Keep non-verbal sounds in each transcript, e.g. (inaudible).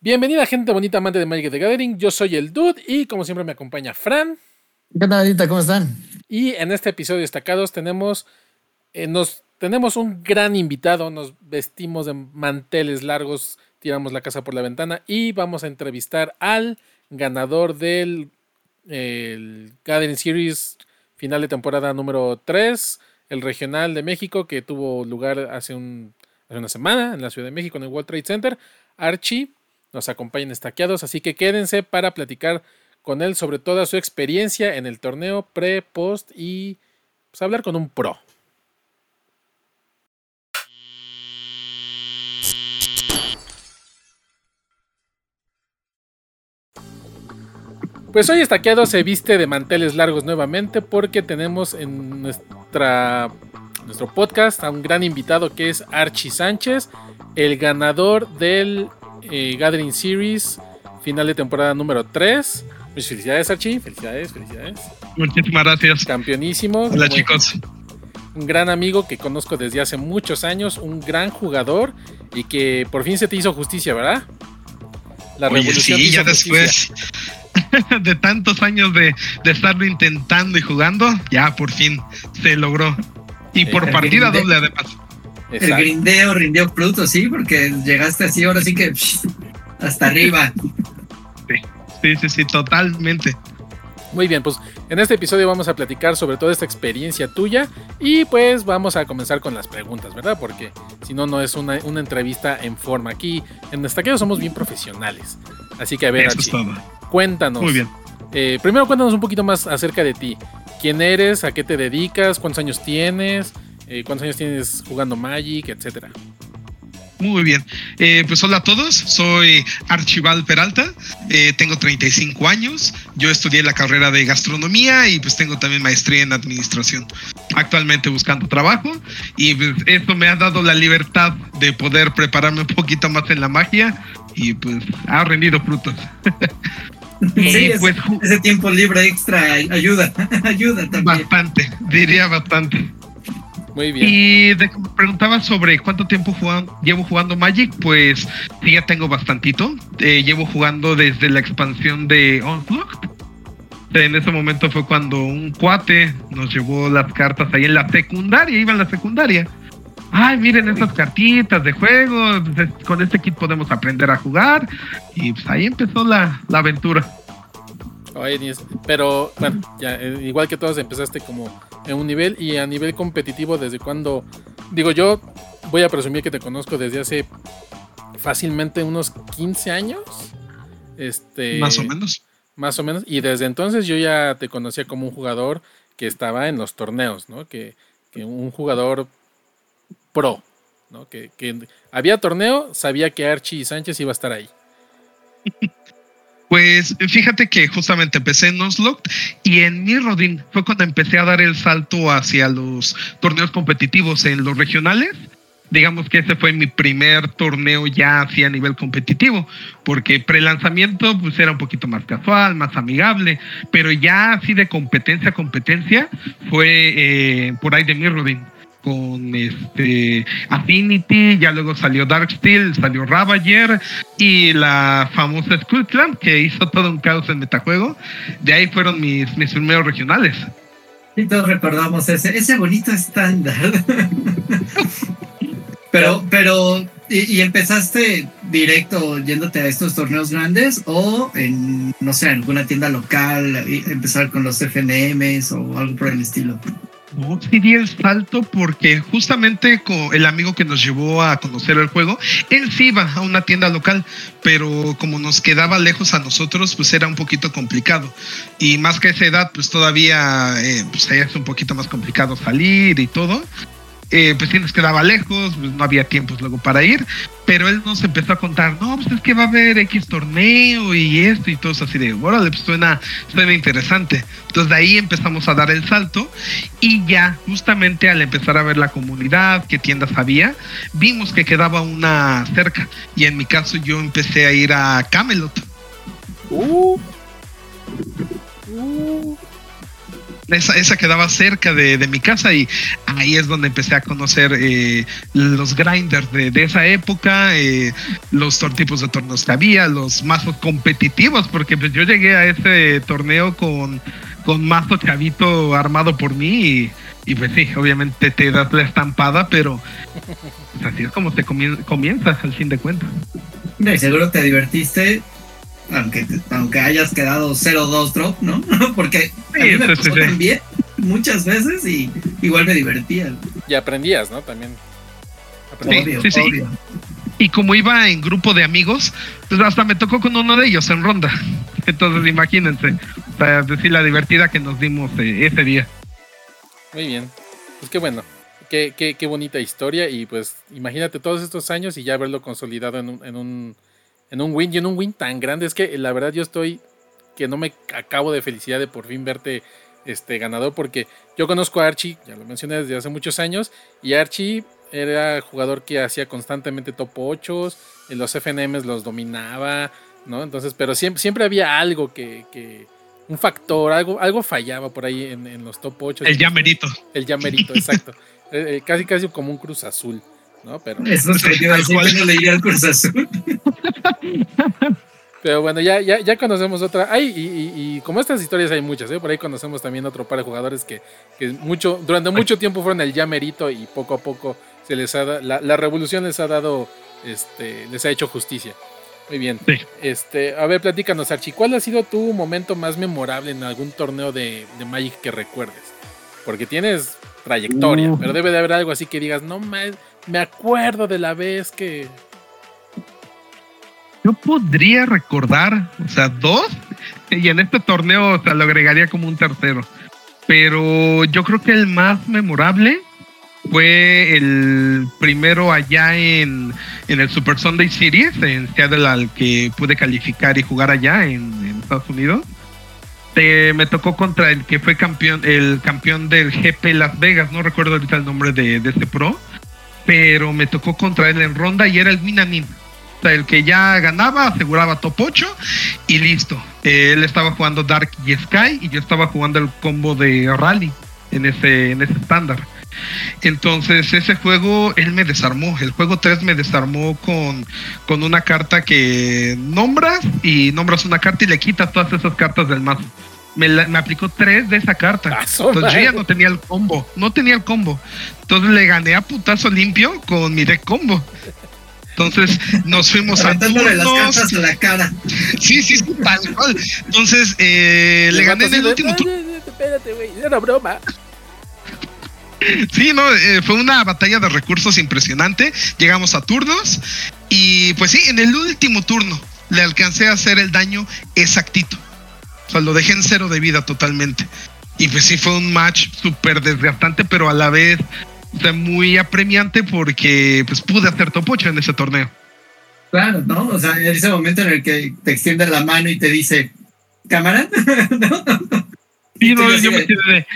Bienvenida gente bonita amante de Magic the Gathering, yo soy el Dude y como siempre me acompaña Fran. ¿Qué tal? ¿Cómo están? Y en este episodio destacados tenemos, eh, nos, tenemos un gran invitado, nos vestimos de manteles largos, tiramos la casa por la ventana y vamos a entrevistar al ganador del el Gathering Series final de temporada número 3, el regional de México que tuvo lugar hace, un, hace una semana en la Ciudad de México en el World Trade Center. Archie nos acompañan estaqueados, así que quédense para platicar con él sobre toda su experiencia en el torneo pre, post y pues, hablar con un pro. Pues hoy estaqueado se viste de manteles largos nuevamente porque tenemos en nuestra, nuestro podcast a un gran invitado que es Archie Sánchez, el ganador del eh, Gathering Series, final de temporada número 3. Pues felicidades, Archie. Felicidades, felicidades. Muchísimas gracias. Campeonísimo. Hola, chicos. Un gran amigo que conozco desde hace muchos años, un gran jugador y que por fin se te hizo justicia, ¿verdad? La revolución. Sí, ya después (laughs) de tantos años de, de, estarlo intentando y jugando, ya por fin se logró. Y por partida doble además. El grindeo rindió Pluto, sí, porque llegaste así, ahora sí que hasta arriba. Sí, sí, sí, totalmente. Muy bien, pues en este episodio vamos a platicar sobre toda esta experiencia tuya y pues vamos a comenzar con las preguntas, ¿verdad? Porque si no, no es una, entrevista en forma. Aquí en Destaqueo somos bien profesionales. Así que a ver, cuéntanos. Muy bien. Eh, primero cuéntanos un poquito más acerca de ti. ¿Quién eres? ¿A qué te dedicas? ¿Cuántos años tienes? Eh, ¿Cuántos años tienes jugando Magic? Etcétera. Muy bien. Eh, pues hola a todos, soy Archival Peralta, eh, tengo 35 años, yo estudié la carrera de gastronomía y pues tengo también maestría en administración. Actualmente buscando trabajo y pues esto me ha dado la libertad de poder prepararme un poquito más en la magia y pues ha rendido frutos. Sí, (laughs) pues, ese tiempo libre extra ayuda, (laughs) ayuda también. Bastante, diría bastante. Muy bien. Y de, preguntaba sobre cuánto tiempo llevo jugando Magic, pues sí, ya tengo bastantito. Eh, llevo jugando desde la expansión de Onslaught. En ese momento fue cuando un cuate nos llevó las cartas ahí en la secundaria, iba en la secundaria. Ay, miren estas cartitas de juego, con este kit podemos aprender a jugar. Y pues ahí empezó la, la aventura. Oye, pero bueno, ya, eh, igual que todos empezaste como en un nivel y a nivel competitivo desde cuando, digo yo, voy a presumir que te conozco desde hace fácilmente unos 15 años. Este, más o menos. Más o menos. Y desde entonces yo ya te conocía como un jugador que estaba en los torneos, ¿no? Que, que un jugador pro, ¿no? Que, que había torneo, sabía que Archie Sánchez iba a estar ahí. (laughs) Pues fíjate que justamente empecé en Onslaught y en Mirrodin fue cuando empecé a dar el salto hacia los torneos competitivos en los regionales. Digamos que ese fue mi primer torneo ya así a nivel competitivo, porque pre-lanzamiento pues era un poquito más casual, más amigable, pero ya así de competencia a competencia fue eh, por ahí de Mirrodin con este Affinity, ya luego salió Darksteel, salió Ravager y la famosa Clan que hizo todo un caos en metajuego. De ahí fueron mis, mis primeros regionales. Y todos recordamos ese, ese bonito estándar. (laughs) pero, pero, ¿y, empezaste directo yéndote a estos torneos grandes o en, no sé, alguna tienda local, empezar con los FNMs o algo por el estilo? No, sí el salto porque justamente con el amigo que nos llevó a conocer el juego, él sí iba a una tienda local, pero como nos quedaba lejos a nosotros, pues era un poquito complicado. Y más que esa edad, pues todavía eh, pues es un poquito más complicado salir y todo. Eh, pues sí nos quedaba lejos, pues no había tiempos luego para ir, pero él nos empezó a contar, no, pues es que va a haber X torneo y esto y todo eso así de, órale, pues suena, suena interesante. Entonces de ahí empezamos a dar el salto y ya justamente al empezar a ver la comunidad, qué tiendas había, vimos que quedaba una cerca y en mi caso yo empecé a ir a Camelot. Uh. Uh. Esa, esa quedaba cerca de, mi casa y ahí es donde empecé a conocer eh, los grinders de, esa época, eh, los tipos de torneos que había, los mazos competitivos, porque pues yo llegué a ese torneo con, con mazo chavito armado por mí y, pues sí, obviamente te das la estampada, pero pues, así es como te comienza al fin de cuentas. seguro te divertiste aunque, aunque hayas quedado 0-2 drop, ¿no? (laughs) Porque a mí me pasó también muchas veces y igual me divertía. Y aprendías, ¿no? También. Obvio, obvio. Y como iba en grupo de amigos, pues hasta me tocó con uno de ellos en ronda. (laughs) Entonces imagínense, para decir la divertida que nos dimos eh, ese día. Muy bien. Pues qué bueno. Qué, qué, qué, bonita historia y pues imagínate todos estos años y ya verlo consolidado en un, en un en un win y en un win tan grande. Es que la verdad yo estoy que no me acabo de felicidad de por fin verte este ganador porque yo conozco a Archie, ya lo mencioné desde hace muchos años, y Archie era jugador que hacía constantemente top 8, en los FNMs los dominaba, ¿no? Entonces, pero siempre, siempre había algo que, un factor, algo, algo fallaba por ahí en, los top 8. El llamerito. El llamerito, exacto. (laughs) Eh, eh, casi casi como un cruz azul. ¿No? Pero, Eso es (laughs) que no leía el Cruz Azul. Pero bueno, ya, ya, ya conocemos otra. Ay, y, como estas historias hay muchas, ¿eh? Por ahí conocemos también otro par de jugadores que, mucho, durante mucho tiempo fueron el llamerito y poco a poco se les ha la, la, revolución les ha dado, este, les ha hecho justicia. Muy bien. Este, a ver, platícanos, Archie, ¿cuál ha sido tu momento más memorable en algún torneo de, de Magic que recuerdes? Porque tienes trayectoria, uh. pero debe de haber algo así que digas, no más, me acuerdo de la vez que. Yo podría recordar, o sea, dos, y en este torneo o sea, lo agregaría como un tercero. Pero yo creo que el más memorable fue el primero allá en, en el Super Sunday Series, en Seattle, al que pude calificar y jugar allá en, Estados Unidos. me tocó contra el que fue campeón, el campeón del GP Las Vegas, no recuerdo ahorita el nombre de, de este pro pero me tocó contra él en ronda y era el Minanin. O sea, el que ya ganaba, aseguraba top 8 y listo. Él estaba jugando Dark y Sky y yo estaba jugando el combo de Rally en ese, en ese estándar. Entonces ese juego él me desarmó. El juego 3 me desarmó con, con una carta que nombras y nombras una carta y le quitas todas esas cartas del mazo me, aplicó tres de esa carta. Ah, Entonces yo ya no tenía el combo, no tenía el combo. Entonces le gané a putazo limpio con mi deck combo. Entonces nos fuimos a turnos. las cartas a la cara. Sí, sí, tal cual. Entonces eh, le gané en el último turno. Espérate, güey, era broma. Sí, no, eh, fue una batalla de recursos impresionante. Llegamos a turnos y pues sí, en el último turno le alcancé a hacer el daño exactito. O sea, lo dejé en cero de vida totalmente. Y pues sí fue un match súper desgastante, pero a la vez muy apremiante porque pues pude hacer top 8 en ese torneo. Claro, ¿no? O sea, en ese momento en el que te extiende la mano y te dice, ¿cámara? Y (laughs) no, yo me quedé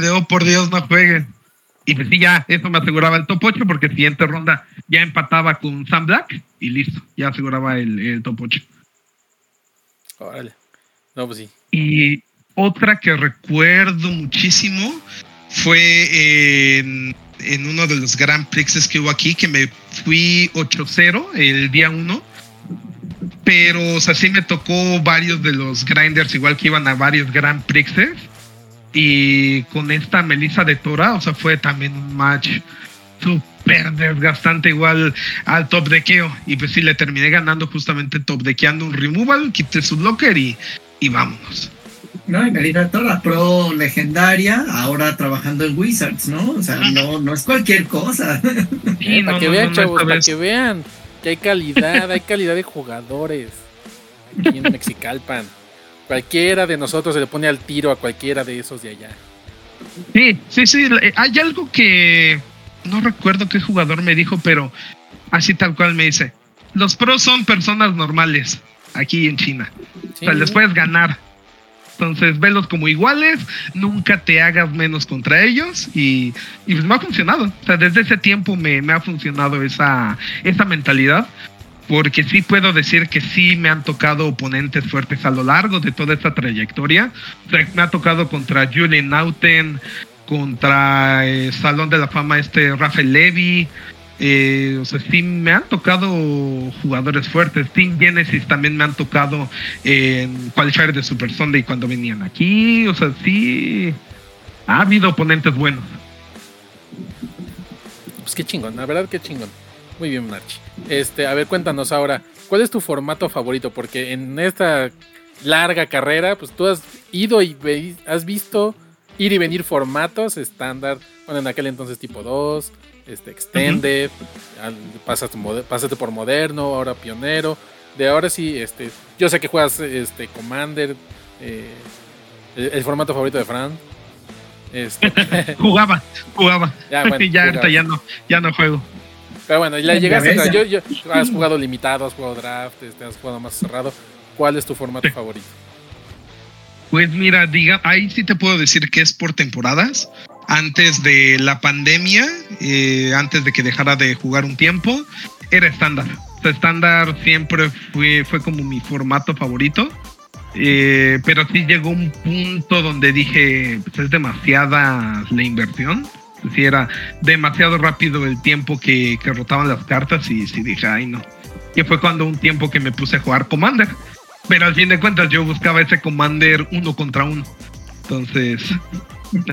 de, oh, por Dios, no jueguen. Y pues sí, ya, eso me aseguraba el top 8 porque siguiente ronda ya empataba con Sam Black y listo, ya aseguraba el, el top 8. Órale. Pues. Y otra que recuerdo muchísimo fue en, uno de los Grand Prixes que hubo aquí, que me fui 8-0 el día 1. Pero, o sea, sí me tocó varios de los grinders, igual que iban a varios Grand Prixes. Y con esta Melissa de Tora, o sea, fue también un match súper desgastante igual al top dequeo. Y pues sí, le terminé ganando justamente top dequeando un removal, quité su blocker y y vámonos. No, y Melissa toda pro legendaria, ahora trabajando en Wizards, ¿no? O sea, no, no es cualquier cosa. (laughs) para que vean, chavos, para que vean que hay calidad, hay calidad de jugadores aquí en Mexicalpan. Cualquiera de nosotros se le pone al tiro a cualquiera de esos de allá. Sí, sí, sí. Hay algo que no recuerdo qué jugador me dijo, pero así tal cual me dice. Los pros son personas normales aquí en China. O sea, les puedes ganar. Entonces, velos como iguales, nunca te hagas menos contra ellos y, pues me ha funcionado. O sea, desde ese tiempo me, ha funcionado esa, esa mentalidad. porque sí puedo decir que sí me han tocado oponentes fuertes a lo largo de toda esta trayectoria. me ha tocado contra Julian Nauten, contra el Salón de la Fama este Rafael Levy. Eh, o sea, sí me han tocado jugadores fuertes. Team Genesis también me han tocado en Qualifier de Super Sunday cuando venían aquí. O sea, sí ha habido oponentes buenos. Pues qué chingón, la verdad qué chingón. Muy bien, March. Este, a ver, cuéntanos ahora, ¿cuál es tu formato favorito? Porque en esta larga carrera, pues tú has ido y has visto ir y venir formatos estándar, bueno, en aquel entonces tipo 2, este, Extended, pásate, por moderno, ahora pionero. De ahora sí, este, yo sé que juegas este, Commander, eh, el, formato favorito de Fran. Este. (laughs) jugaba, jugaba. Ya, (laughs) ya, ya no, ya no juego. Pero bueno, la llegaste. Yo, yo, has jugado limitado, has jugado draft, este, has jugado más cerrado. ¿Cuál es tu formato favorito? Pues mira, diga, ahí sí te puedo decir que es por temporadas. Antes de la pandemia, eh, antes de que dejara de jugar un tiempo, era estándar. estándar siempre fue, fue como mi formato favorito. Eh, pero sí llegó un punto donde dije, pues es demasiada la inversión si era demasiado rápido el tiempo que, rotaban las cartas y sí dije, ay no. Y fue cuando un tiempo que me puse a jugar Commander. Pero al fin de cuentas yo buscaba ese Commander uno contra uno. Entonces,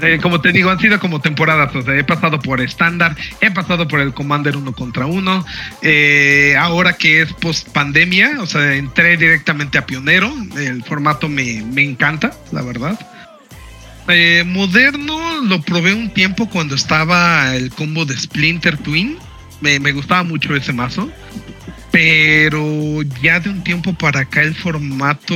eh, como te digo, han sido como temporadas. O sea, he pasado por estándar, he pasado por el Commander uno contra uno. Eh, ahora que es post pandemia, o sea, entré directamente a Pionero. El formato me, me encanta, la verdad. Eh, moderno lo probé un tiempo cuando estaba el combo de Splinter Twin. Me, gustaba mucho ese mazo. Pero ya de un tiempo para acá el formato.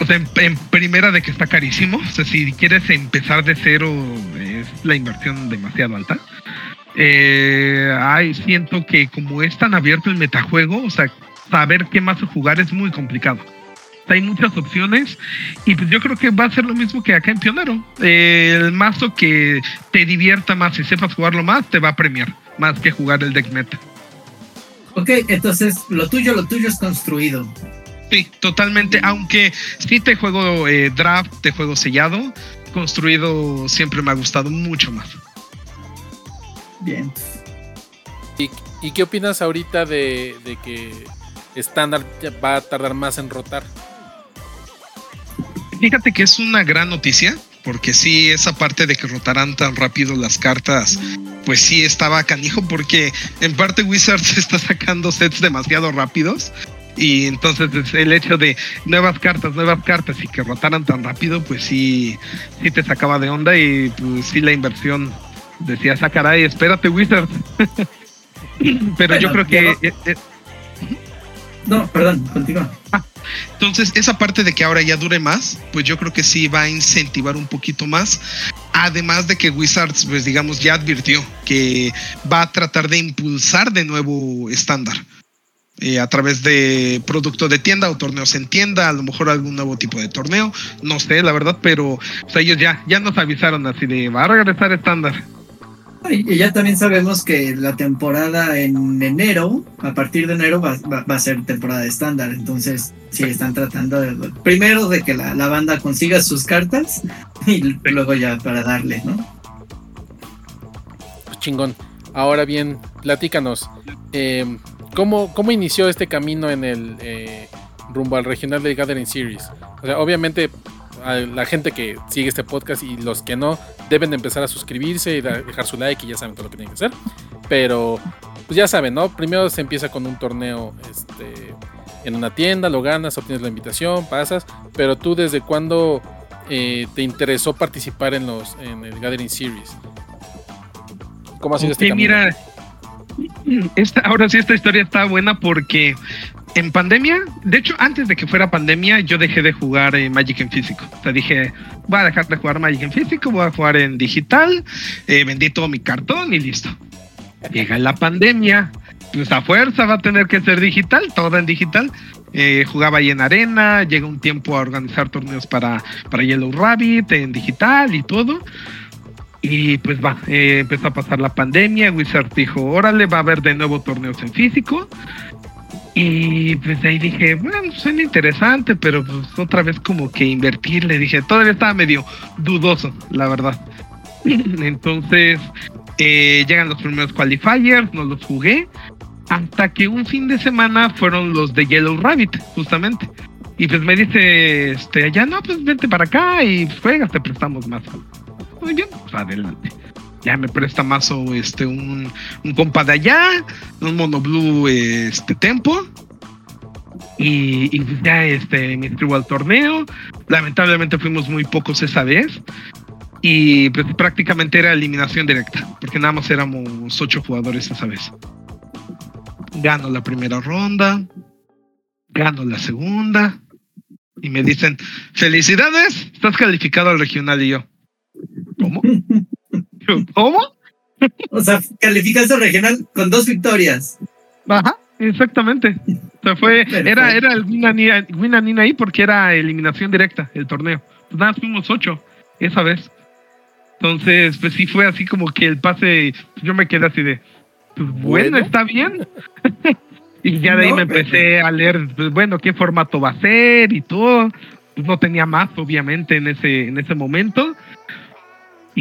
O sea, en, primera de que está carísimo. O sea, si quieres empezar de cero, es la inversión demasiado alta. Eh, ay, siento que como es tan abierto el metajuego, o sea, saber qué mazo jugar es muy complicado hay muchas opciones y pues yo creo que va a ser lo mismo que acá en Pionero. el mazo que te divierta más y sepas jugarlo más te va a premiar, más que jugar el deck meta. Ok, entonces lo tuyo, lo tuyo es construido. Sí, totalmente, aunque sí te juego eh, draft, te juego sellado, construido siempre me ha gustado mucho más. Bien. ¿Y, qué opinas ahorita de, de que estándar va a tardar más en rotar? Fíjate que es una gran noticia, porque sí, esa parte de que rotarán tan rápido las cartas, pues sí estaba canijo, porque en parte Wizards (laughs) está sacando sets demasiado rápidos. Y entonces el hecho de nuevas cartas, nuevas cartas y que rotaran tan rápido, pues sí, sí te sacaba de onda y pues sí la inversión decía, sacará y espérate Wizards. (laughs) Pero yo creo que... Eh, eh, no, perdón, continúa. Ah, entonces, esa parte de que ahora ya dure más, pues yo creo que sí va a incentivar un poquito más. Además de que Wizards, pues digamos, ya advirtió que va a tratar de impulsar de nuevo estándar. Eh, a través de producto de tienda o torneos en tienda, a lo mejor algún nuevo tipo de torneo, no sé, la verdad, pero ellos ya, ya nos avisaron así de va a regresar estándar. Y ya también sabemos que la temporada en enero, a partir de enero va, a ser temporada estándar. Entonces, sí, están tratando de, primero de que la, banda consiga sus cartas y luego ya para darle, ¿no? Pues chingón. Ahora bien, platícanos. Eh, ¿cómo, ¿Cómo inició este camino en el eh, rumbo al regional de Gathering Series? O sea, obviamente a la gente que sigue este podcast y los que no deben de empezar a suscribirse y dejar su like y ya saben todo lo que tienen que hacer. Pero pues ya saben, ¿no? Primero se empieza con un torneo este, en una tienda, lo ganas, obtienes la invitación, pasas. Pero tú desde cuándo eh, te interesó participar en los en el Gathering Series? ¿Cómo ha sido este camino? Mira, esta, ahora sí esta historia está buena porque en pandemia, de hecho, antes de que fuera pandemia, yo dejé de jugar eh, Magic en físico. O sea, dije, voy a dejar de jugar Magic en físico, voy a jugar en digital. Eh, vendí todo mi cartón y listo. Llega la pandemia, pues a fuerza va a tener que ser digital, todo en digital. Eh, jugaba ahí en arena, llega un tiempo a organizar torneos para, para Yellow Rabbit en digital y todo. Y pues va, empezó a pasar la pandemia, Wizard dijo, órale, va a haber de nuevo torneos en físico Y pues ahí dije, bueno, suena interesante, pero pues otra vez como que invertirle. Dije, todavía estaba medio dudoso, la verdad. (laughs) Entonces, eh, llegan los primeros qualifiers, no los jugué. Hasta que un fin de semana fueron los de Yellow Rabbit, justamente. Y pues me dice, este, ya no, pues vente para acá y juegas, te prestamos más. Muy bien, pues adelante. Ya me presta mazo, este, un, un compa de allá, un mono blue, este, tempo. Y, y ya, este, me inscribo al torneo. Lamentablemente fuimos muy pocos esa vez. Y pues prácticamente era eliminación directa, porque nada más éramos ocho jugadores esa vez. Gano la primera ronda, gano la segunda, y me dicen, felicidades, estás calificado al regional y yo. ¿Cómo? (laughs) ¿Cómo? O sea, calificaste al regional con dos victorias. Ajá, exactamente. O sea, fue, era, era el win ahí porque era eliminación directa el torneo. Pues nada, fuimos ocho esa vez. Entonces, pues sí fue así como que el pase, yo me quedé así de, pues bueno, está bien. (laughs) y ya de ahí me empecé a leer, pues bueno, qué formato va a ser y todo. Pues no tenía más, obviamente, en ese, en ese momento.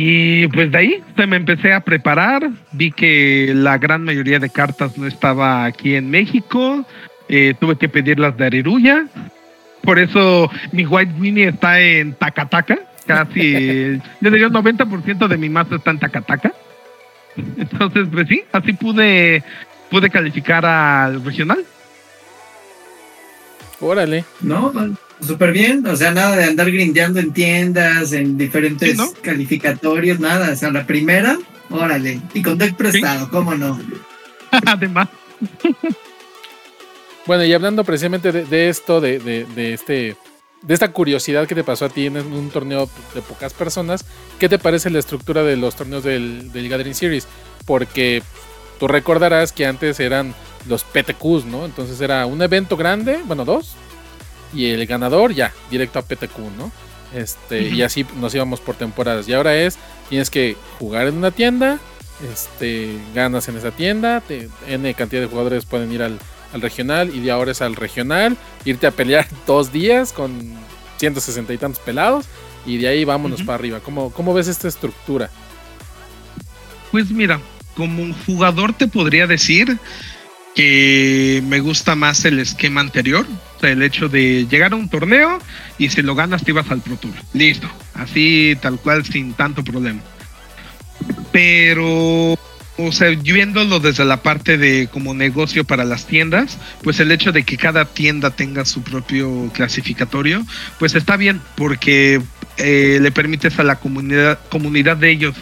Y pues de ahí se me empecé a preparar, vi que la gran mayoría de cartas no estaba aquí en México, eh, tuve que pedirlas de Ariruya, por eso mi White Winnie está en Takataka, casi, (laughs) yo diría un 90% de mi mazo está en Takataka. Entonces, pues sí, así pude, pude calificar al regional. Órale. No, súper bien. O sea, nada de andar grindeando en tiendas, en diferentes calificatorios, nada. O sea, la primera, órale. Y con deck prestado, ¿cómo no? (laughs) Además. (laughs) bueno, y hablando precisamente de, esto, de, de, este de esta curiosidad que te pasó a ti en un torneo de pocas personas, ¿qué te parece la estructura de los torneos del, del Gathering Series? Porque tú recordarás que antes eran los PTQs, ¿no? Entonces era un evento grande, bueno, dos, y el ganador ya, directo a PTQ, ¿no? Este, Y así nos íbamos por temporadas. Y ahora es, tienes que jugar en una tienda, este, ganas en esa tienda, N cantidad de jugadores pueden ir al, al regional y de ahora es al regional, irte a pelear (laughs) dos días con 160 y tantos pelados y de ahí vámonos para arriba. ¿Cómo, ¿Cómo ves esta estructura? Pues mira, como un jugador te podría decir que me gusta más el esquema anterior, o sea, el hecho de llegar a un torneo y si lo ganas te ibas al Pro Tour. Listo, así tal cual sin tanto problema. Pero o sea, viéndolo desde la parte de como negocio para las tiendas, pues el hecho de que cada tienda tenga su propio clasificatorio, pues está bien, porque eh, le permites a la comunidad, comunidad de ellos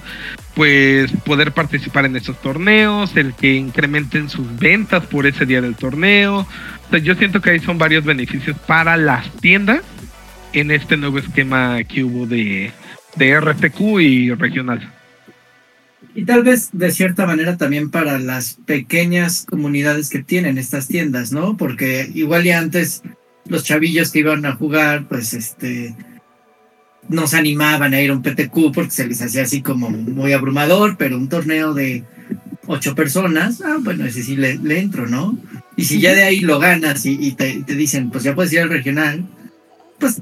pues poder participar en esos torneos, el que incrementen sus ventas por ese día del torneo. O sea, yo siento que ahí son varios beneficios para las tiendas en este nuevo esquema que hubo de, de y regional. Y tal vez de cierta manera también para las pequeñas comunidades que tienen estas tiendas, ¿no? Porque igual ya antes los chavillos que iban a jugar, pues este, no se animaban a ir a un PTQ porque se les hacía así como muy abrumador, pero un torneo de ocho personas, ah, bueno, ese sí le, entro, ¿no? Y si ya de ahí lo ganas y, te, dicen, pues ya puedes ir al regional, pues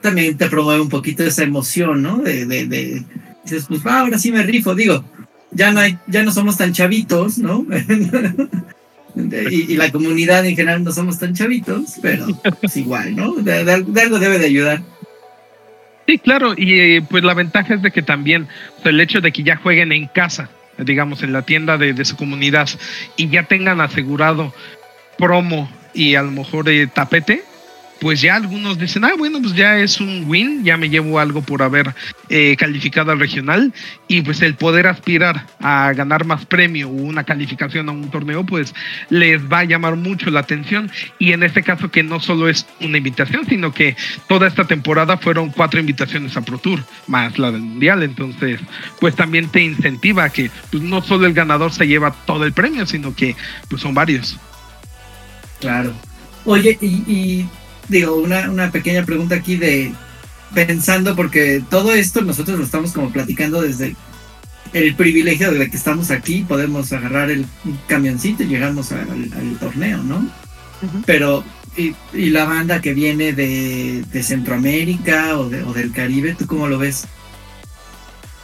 también te promueve un poquito esa emoción, ¿no? De, de dices, pues va, ahora sí me rifo, digo, ya no, hay, ya no somos tan chavitos, ¿no? (laughs) y, la comunidad en general no somos tan chavitos, pero es pues igual, ¿no? De, algo debe de ayudar. Sí, claro, y eh, pues la ventaja es de que también el hecho de que ya jueguen en casa, digamos, en la tienda de, de su comunidad y ya tengan asegurado promo y a lo mejor eh, tapete, pues ya algunos dicen, ah, bueno, pues ya es un win, ya me llevo algo por haber eh, calificado al regional y pues el poder aspirar a ganar más premio o una calificación a un torneo, pues les va a llamar mucho la atención y en este caso que no solo es una invitación, sino que toda esta temporada fueron cuatro invitaciones a Pro Tour, más la del Mundial, entonces pues también te incentiva a que pues, no solo el ganador se lleva todo el premio, sino que pues son varios. Claro. Oye, y digo, una, una pequeña pregunta aquí de pensando, porque todo esto nosotros lo estamos como platicando desde el privilegio de que estamos aquí, podemos agarrar el camioncito y llegamos al, torneo, ¿no? pero y, la banda que viene de, Centroamérica o, o del Caribe, ¿tú cómo lo ves?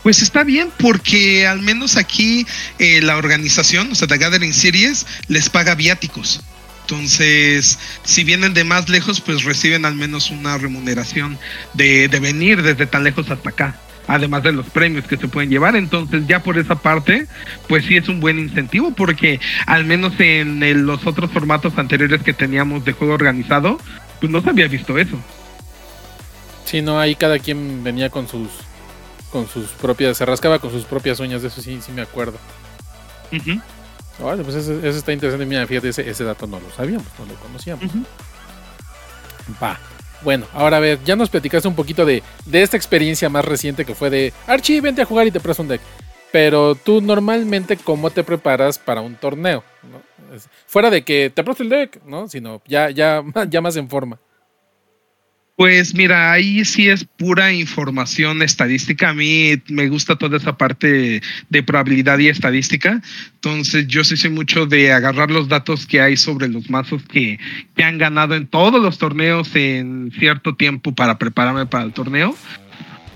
Pues está bien porque al menos aquí eh, la organización, o sea, The Gathering Series, les paga viáticos. Entonces, si vienen de más lejos, pues reciben al menos una remuneración de, venir desde tan lejos hasta acá. Además de los premios que se pueden llevar. Entonces, ya por esa parte, pues sí es un buen incentivo porque al menos en los otros formatos anteriores que teníamos de juego organizado, pues no se había visto eso. Sí, no, ahí cada quien venía con sus con sus propias, se rascaba con sus propias uñas, de eso sí, sí me acuerdo. Pues eso, está interesante. Mira, fíjate, ese, dato no lo sabíamos, no lo conocíamos. Va. Bueno, ahora a ver, ya nos platicaste un poquito de, de esta experiencia más reciente que fue de Archie, vente a jugar y te presto un deck. Pero tú normalmente, ¿cómo te preparas para un torneo? Fuera de que te presto el deck, ¿no? Sino ya, ya, (laughs) ya más en forma. Pues mira, ahí sí es pura información estadística. A mí me gusta toda esa parte de probabilidad y estadística. Entonces yo sí sé mucho de agarrar los datos que hay sobre los mazos que, que han ganado en todos los torneos en cierto tiempo para prepararme para el torneo.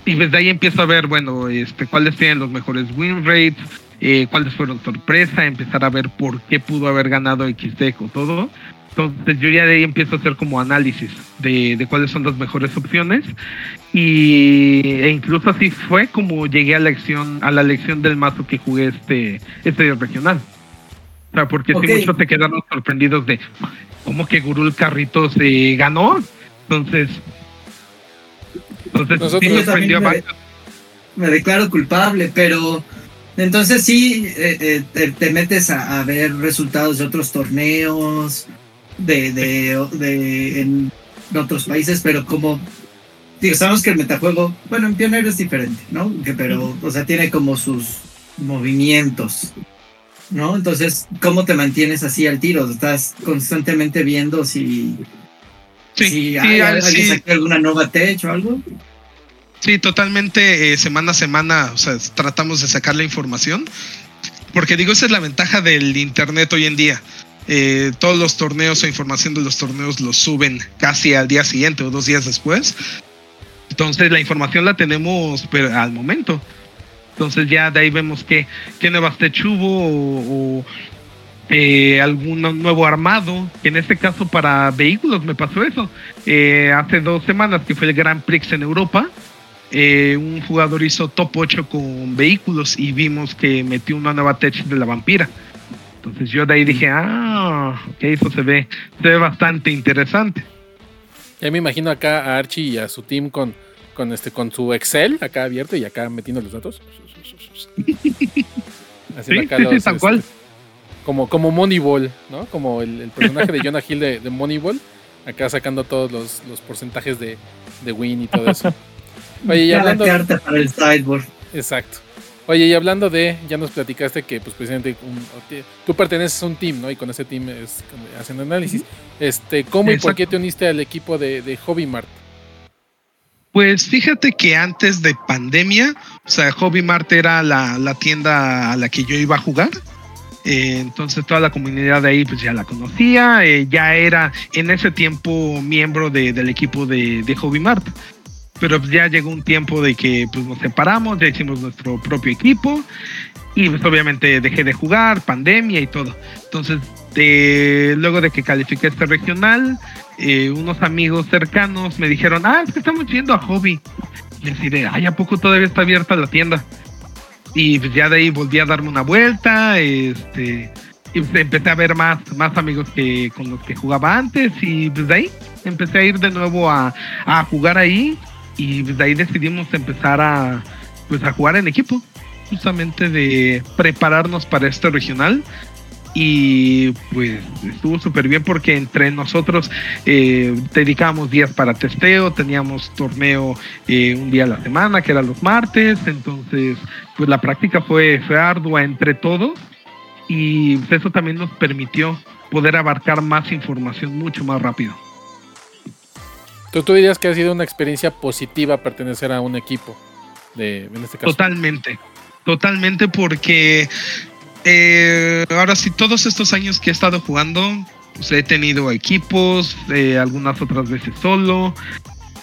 Y desde ahí empiezo a ver, bueno, este, cuáles tienen los mejores win rates, eh, cuáles fueron sorpresa, empezar a ver por qué pudo haber ganado XD o todo. Entonces yo ya de ahí empiezo a hacer como análisis de, cuáles son las mejores opciones y e incluso así fue como llegué a la elección a la elección del mazo que jugué este este regional. O sea, porque si muchos te quedaron sorprendidos de cómo que Gurul Carrito se ganó. Entonces, entonces sí me sorprendió me, declaro culpable, pero entonces sí eh, eh, te, metes a, ver resultados de otros torneos de, de, de en otros países, pero como digo, sabemos que el metajuego, bueno, en Pionero es diferente, ¿no? Que, pero, o sea, tiene como sus movimientos, ¿no? Entonces, ¿cómo te mantienes así al tiro? ¿Estás constantemente viendo si, si hay, alguien alguna nueva tech o algo? Sí, totalmente eh, semana a semana, o sea, tratamos de sacar la información, porque digo, esa es la ventaja del Internet hoy en día. Eh, todos los torneos o información de los torneos los suben casi al día siguiente o dos días después. Entonces la información la tenemos pero al momento. Entonces ya de ahí vemos que, qué nuevas hubo o, eh, algún nuevo armado. En este caso para vehículos me pasó eso. Eh, hace dos semanas que fue el Grand Prix en Europa. un jugador hizo top 8 con vehículos y vimos que metió una nueva tech de la vampira. Entonces yo de ahí dije, ah, ok, eso se ve, se ve bastante interesante. Ya me imagino acá a Archie y a su team con, con, este, con su Excel acá abierto y acá metiendo los datos. (laughs) Así acá sí, tal cual. Este, como, como Moneyball, ¿no? Como el, personaje de (laughs) Jonah Hill de, Moneyball, acá sacando todos los, los porcentajes de, de, win y todo eso. (laughs) Oye, y hablando... carta para el sideboard. Exacto. Oye, y hablando de, ya nos platicaste que pues precisamente tú perteneces a un team, ¿no? Y con ese team es, hacen análisis. Este, ¿cómo y por qué te uniste al equipo de, de Hobby Mart? Pues fíjate que antes de pandemia, o sea, Hobby Mart era la, tienda a la que yo iba a jugar. Eh, entonces toda la comunidad de ahí pues ya la conocía, eh, ya era en ese tiempo miembro del equipo de, de Hobby Mart pero ya llegó un tiempo de que pues, nos separamos, ya hicimos nuestro propio equipo y pues obviamente dejé de jugar, pandemia y todo. Entonces, luego de que califiqué este regional, eh, unos amigos cercanos me dijeron, ah, es que estamos yendo a hobby. Les diré, ay, ¿a poco todavía está abierta la tienda? Y pues ya de ahí volví a darme una vuelta, este, y pues, empecé a ver más, más amigos que con los que jugaba antes y pues de ahí empecé a ir de nuevo a, a jugar ahí y de ahí decidimos empezar a, pues, a jugar en equipo, justamente de prepararnos para este regional. Y pues estuvo súper bien porque entre nosotros eh, dedicábamos días para testeo, teníamos torneo eh, un día a la semana, que era los martes, entonces pues la práctica fue, fue ardua entre todos y eso también nos permitió poder abarcar más información mucho más rápido. ¿Tú, dirías que ha sido una experiencia positiva pertenecer a un equipo? De, en este caso. Totalmente, totalmente porque eh, ahora sí, todos estos años que he estado jugando, pues, he tenido equipos, eh, algunas otras veces solo,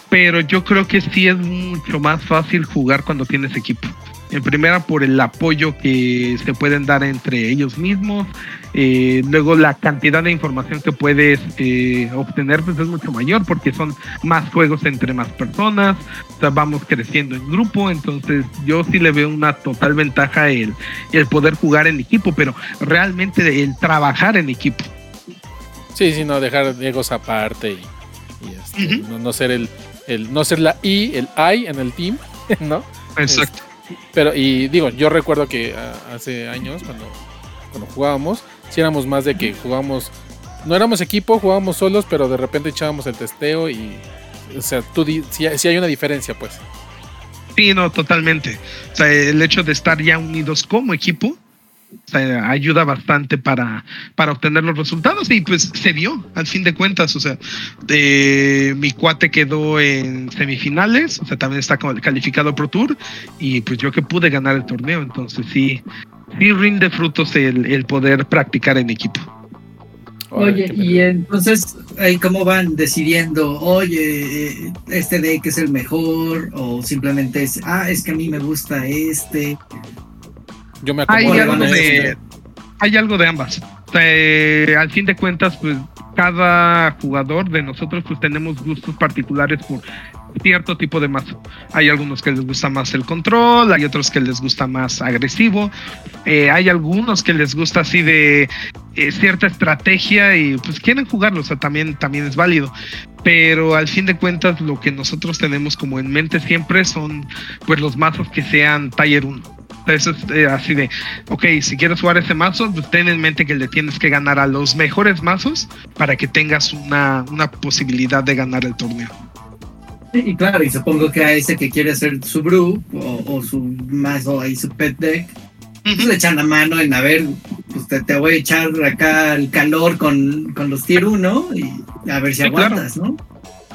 pero yo creo que sí es mucho más fácil jugar cuando tienes equipo. En primera por el apoyo que se pueden dar entre ellos mismos, eh, luego la cantidad de información que puedes eh, obtener pues es mucho mayor porque son más juegos entre más personas, o sea, vamos creciendo en grupo, entonces yo sí le veo una total ventaja el, el poder jugar en equipo, pero realmente el trabajar en equipo. Sí, sí, no dejar egos aparte y, este, no, ser el, el, no ser la I, el I en el team, (laughs) ¿no? Exacto. Pero, y digo, yo recuerdo que ah, hace años, cuando, cuando jugábamos, si éramos más de que jugábamos, no éramos equipo, jugábamos solos, pero de repente echábamos el testeo y, o sea, tú si, hay una diferencia, pues. Sí, no, totalmente. O sea, el hecho de estar ya unidos como equipo, ayuda bastante para, para obtener los resultados y pues se vio al fin de cuentas, o sea, de, mi cuate quedó en semifinales, o sea, también está calificado Pro Tour y pues yo que pude ganar el torneo, entonces sí, sí rinde frutos el, poder practicar en equipo. Oye, y entonces, ¿cómo van decidiendo, oye, eh, este deck es el mejor? O simplemente es, ah, es que a mí me gusta este. Yo me hay algo, de, hay algo de ambas. Eh, al fin de cuentas, pues cada jugador de nosotros pues tenemos gustos particulares por cierto tipo de mazo. Hay algunos que les gusta más el control, hay otros que les gusta más agresivo, eh, hay algunos que les gusta así de eh, cierta estrategia y pues quieren jugarlo, o sea, también, también es válido. Pero al fin de cuentas lo que nosotros tenemos como en mente siempre son pues los mazos que sean taller 1. Eso es eh, así de, ok, si quieres jugar ese mazo, ten en mente que le tienes que ganar a los mejores mazos para que tengas una, una posibilidad de ganar el torneo. Y claro, y supongo que a ese que quiere hacer su brew o, su mazo ahí su pet deck, pues le echan la mano en a ver, pues te, voy a echar acá el calor con, con los tier 1 y a ver si aguantas, ¿no?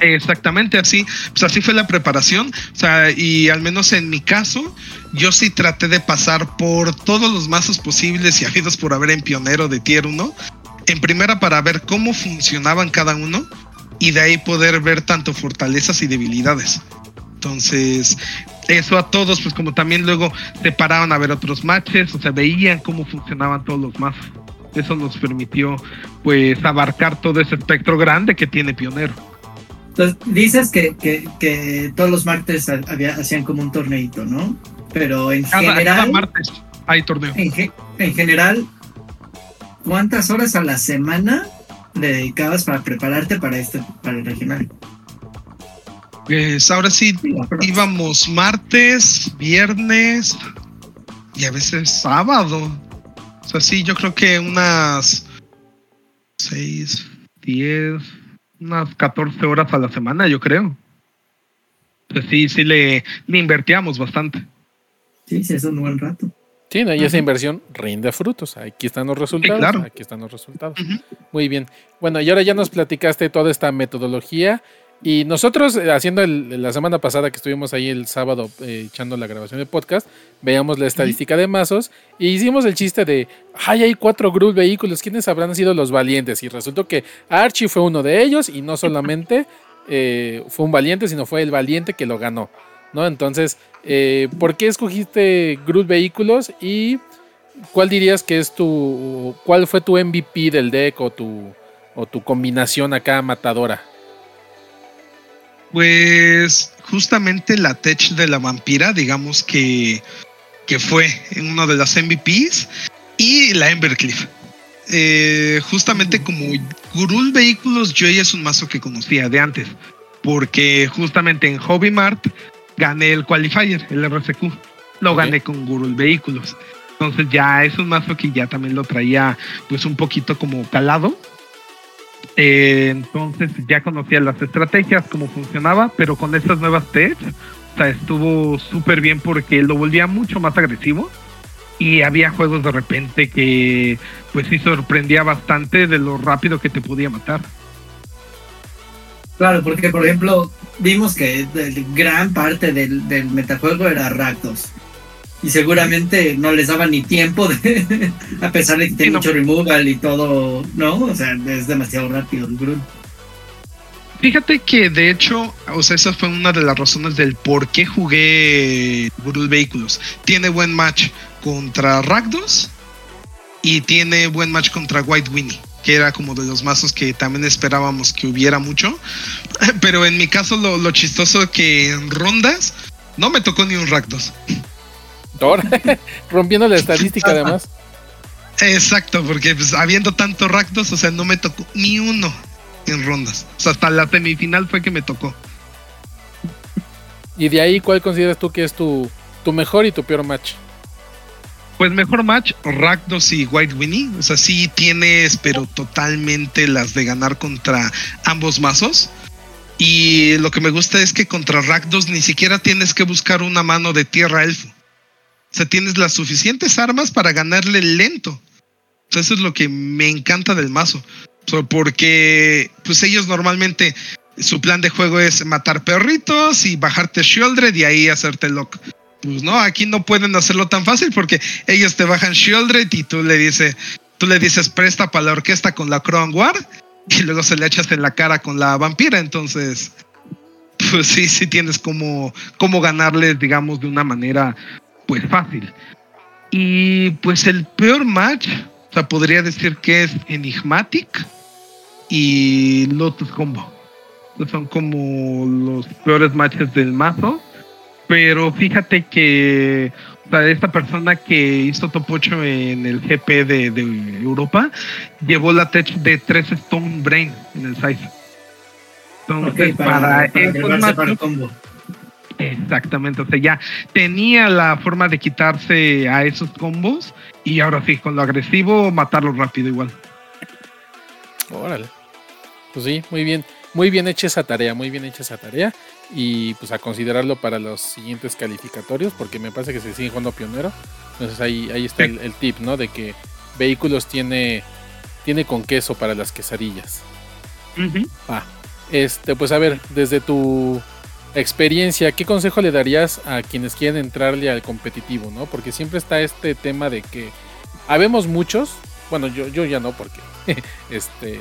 Exactamente así, pues así fue la preparación, o sea, y al menos en mi caso, yo sí traté de pasar por todos los mazos posibles y habidos por haber en pionero de tier 1, en primera para ver cómo funcionaban cada uno y de ahí poder ver tanto fortalezas y debilidades. Entonces, eso a todos, pues como también luego se paraban a ver otros matches, o sea, veían cómo funcionaban todos los mazos. Eso nos permitió, pues, abarcar todo ese espectro grande que tiene Pionero. Entonces, dices que, que, todos los martes hacían como un torneito, ¿no? Pero en general. Cada martes hay torneo. En, en general, ¿cuántas horas a la semana dedicabas para prepararte para este, para el regional? Pues ahora sí íbamos martes, viernes y a veces sábado. O sea, sí, yo creo que unas 6, 10, unas 14 horas a la semana, yo creo. Pues sí, sí le, le invertíamos bastante. Sí, sí, es un buen rato. Sí, y esa inversión rinde frutos. Aquí están los resultados. Aquí están los resultados. Muy bien. Bueno, y ahora ya nos platicaste toda esta metodología. Y nosotros, eh, haciendo la semana pasada que estuvimos ahí el sábado eh, echando la grabación de podcast, veíamos la estadística de mazos y hicimos el chiste de, ay, hay cuatro Groove vehículos, ¿quiénes habrán sido los valientes? Y resultó que Archie fue uno de ellos y no solamente (laughs) eh, fue un valiente, sino fue el valiente que lo ganó. ¿No? Entonces, eh, ¿por qué escogiste Groot Vehículos y cuál dirías que es tu, cuál fue tu MVP del deck o tu, o tu combinación acá matadora? Pues justamente la tech de la vampira, digamos que, que fue en uno de las MVPs y la Embercliff. Eh, justamente como Grul Vehículos, yo ya es un mazo que conocía de antes, porque justamente en Hobby Mart gané el qualifier, el RCQ. Lo gané con Gurul Vehículos. Entonces ya es un mazo que ya también lo traía pues un poquito como calado. Eh, entonces ya conocía las estrategias, cómo funcionaba, pero con estas nuevas tests, o sea, estuvo súper bien porque lo volvía mucho más agresivo y había juegos de repente que pues sí sorprendía bastante de lo rápido que te podía matar. Claro, porque por ejemplo, vimos que gran parte del, metajuego era Rakdos. y seguramente no les daba ni tiempo de, (laughs) a pesar de que tiene mucho removal y todo, ¿no? O sea, es demasiado rápido el Groot. Fíjate que de hecho, o sea, esa fue una de las razones del por qué jugué Groot Vehículos. Tiene buen match contra Rakdos y tiene buen match contra White Winnie que era como de los mazos que también esperábamos que hubiera mucho. (laughs) Pero en mi caso lo, lo chistoso que en rondas no me tocó ni un Rakdos. (laughs) rompiendo la estadística (laughs) además. Exacto, porque pues, habiendo tanto Rakdos, o sea, no me tocó ni uno en rondas. O sea, hasta la semifinal fue que me tocó. ¿Y de ahí cuál consideras tú que es tu, tu mejor y tu peor match? Pues mejor match, Rakdos y White Winnie. O sea, sí tienes, pero totalmente las de ganar contra ambos mazos. Y lo que me gusta es que contra Rakdos ni siquiera tienes que buscar una mano de tierra elfo. O sea, tienes las suficientes armas para ganarle lento. O sea, eso es lo que me encanta del mazo. porque pues ellos normalmente su plan de juego es matar perritos y bajarte Shieldred y ahí hacerte lock. Pues no, aquí no pueden hacerlo tan fácil porque ellos te bajan Shieldred y tú le dices, tú le dices presta para la orquesta con la Crown Guard (laughs) y luego se le echas en la cara con la vampira. Entonces, pues sí, sí tienes como, como ganarles, digamos, de una manera pues fácil. Y pues el peor match, o sea, podría decir que es Enigmatic y Lotus Combo. Son como los peores matches del mazo. Pero fíjate que o sea, esta persona que hizo top 8 en el GP de, Europa llevó la tech de 3 Stone Brain en el size. Entonces, para, para, el combo. Exactamente, o sea, ya tenía la forma de quitarse a esos combos y ahora sí, con lo agresivo, matarlo rápido igual. Órale. Pues sí, muy bien, muy bien hecha esa tarea, muy bien hecha esa tarea y pues a considerarlo para los siguientes calificatorios porque me parece que se sigue jugando pionero. Entonces ahí, ahí está el, tip, ¿no? De que vehículos tiene, tiene con queso para las quesadillas. Ah, este, pues a ver, desde tu experiencia, ¿qué consejo le darías a quienes quieren entrarle al competitivo, no? Porque siempre está este tema de que habemos muchos, bueno, yo, yo ya no, porque (laughs) este